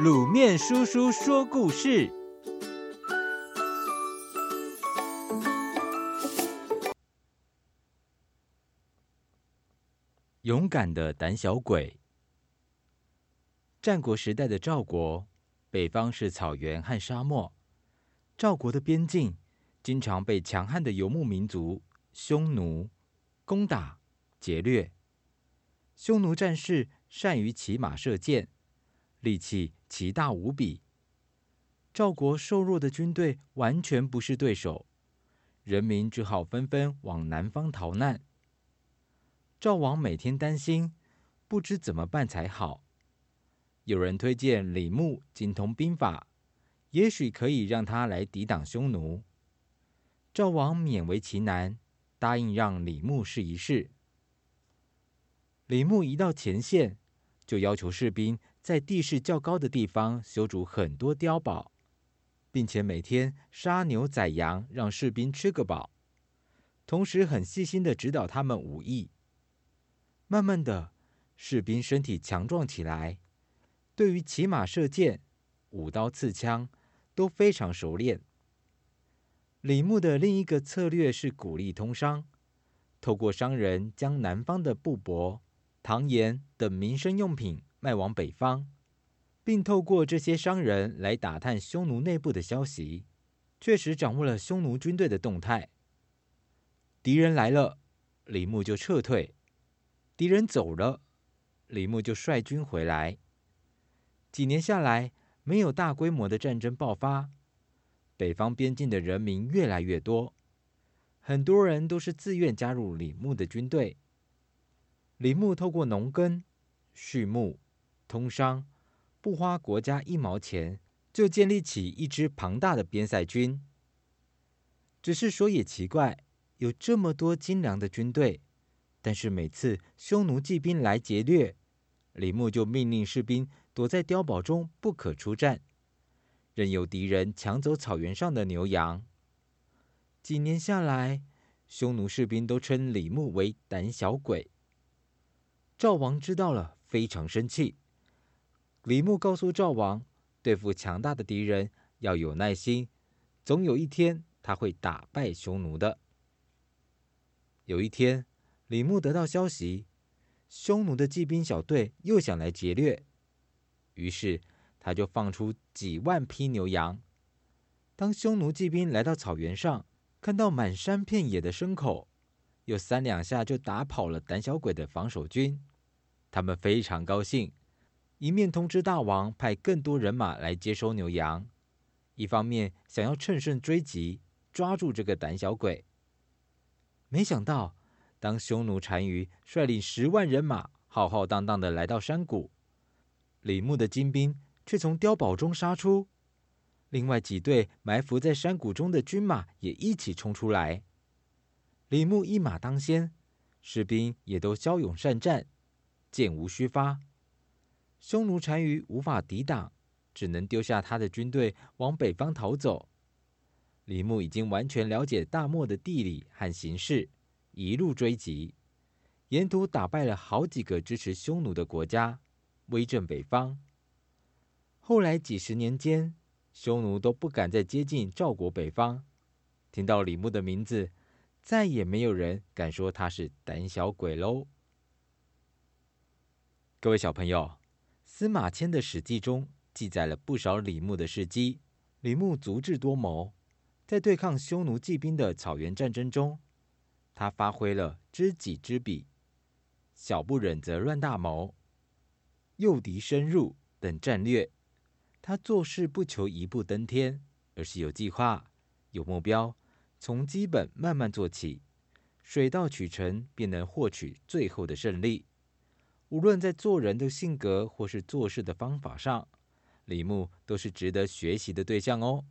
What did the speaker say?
卤面叔叔说故事：勇敢的胆小鬼。战国时代的赵国，北方是草原和沙漠。赵国的边境经常被强悍的游牧民族匈奴攻打劫掠。匈奴战士善于骑马射箭，力气奇大无比。赵国瘦弱的军队完全不是对手，人民只好纷纷往南方逃难。赵王每天担心，不知怎么办才好。有人推荐李牧精通兵法。也许可以让他来抵挡匈奴。赵王勉为其难，答应让李牧试一试。李牧一到前线，就要求士兵在地势较高的地方修筑很多碉堡，并且每天杀牛宰羊，让士兵吃个饱。同时，很细心地指导他们武艺。慢慢的，士兵身体强壮起来，对于骑马射箭、舞刀刺枪。都非常熟练。李牧的另一个策略是鼓励通商，透过商人将南方的布帛、糖盐等民生用品卖往北方，并透过这些商人来打探匈奴内部的消息，确实掌握了匈奴军队的动态。敌人来了，李牧就撤退；敌人走了，李牧就率军回来。几年下来，没有大规模的战争爆发，北方边境的人民越来越多，很多人都是自愿加入李牧的军队。李牧透过农耕、畜牧、通商，不花国家一毛钱，就建立起一支庞大的边塞军。只是说也奇怪，有这么多精良的军队，但是每次匈奴骑兵来劫掠，李牧就命令士兵。躲在碉堡中不可出战，任由敌人抢走草原上的牛羊。几年下来，匈奴士兵都称李牧为胆小鬼。赵王知道了，非常生气。李牧告诉赵王，对付强大的敌人要有耐心，总有一天他会打败匈奴的。有一天，李牧得到消息，匈奴的骑兵小队又想来劫掠。于是，他就放出几万匹牛羊。当匈奴骑兵来到草原上，看到满山遍野的牲口，又三两下就打跑了胆小鬼的防守军，他们非常高兴，一面通知大王派更多人马来接收牛羊，一方面想要乘胜追击，抓住这个胆小鬼。没想到，当匈奴单于率领十万人马浩浩荡荡的来到山谷。李牧的精兵却从碉堡中杀出，另外几队埋伏在山谷中的军马也一起冲出来。李牧一马当先，士兵也都骁勇善战，箭无虚发。匈奴单于无法抵挡，只能丢下他的军队往北方逃走。李牧已经完全了解大漠的地理和形势，一路追击，沿途打败了好几个支持匈奴的国家。威震北方。后来几十年间，匈奴都不敢再接近赵国北方。听到李牧的名字，再也没有人敢说他是胆小鬼喽。各位小朋友，司马迁的《史记》中记载了不少李牧的事迹。李牧足智多谋，在对抗匈奴骑兵的草原战争中，他发挥了知己知彼、小不忍则乱大谋。诱敌深入等战略，他做事不求一步登天，而是有计划、有目标，从基本慢慢做起，水到渠成，便能获取最后的胜利。无论在做人的性格或是做事的方法上，李牧都是值得学习的对象哦。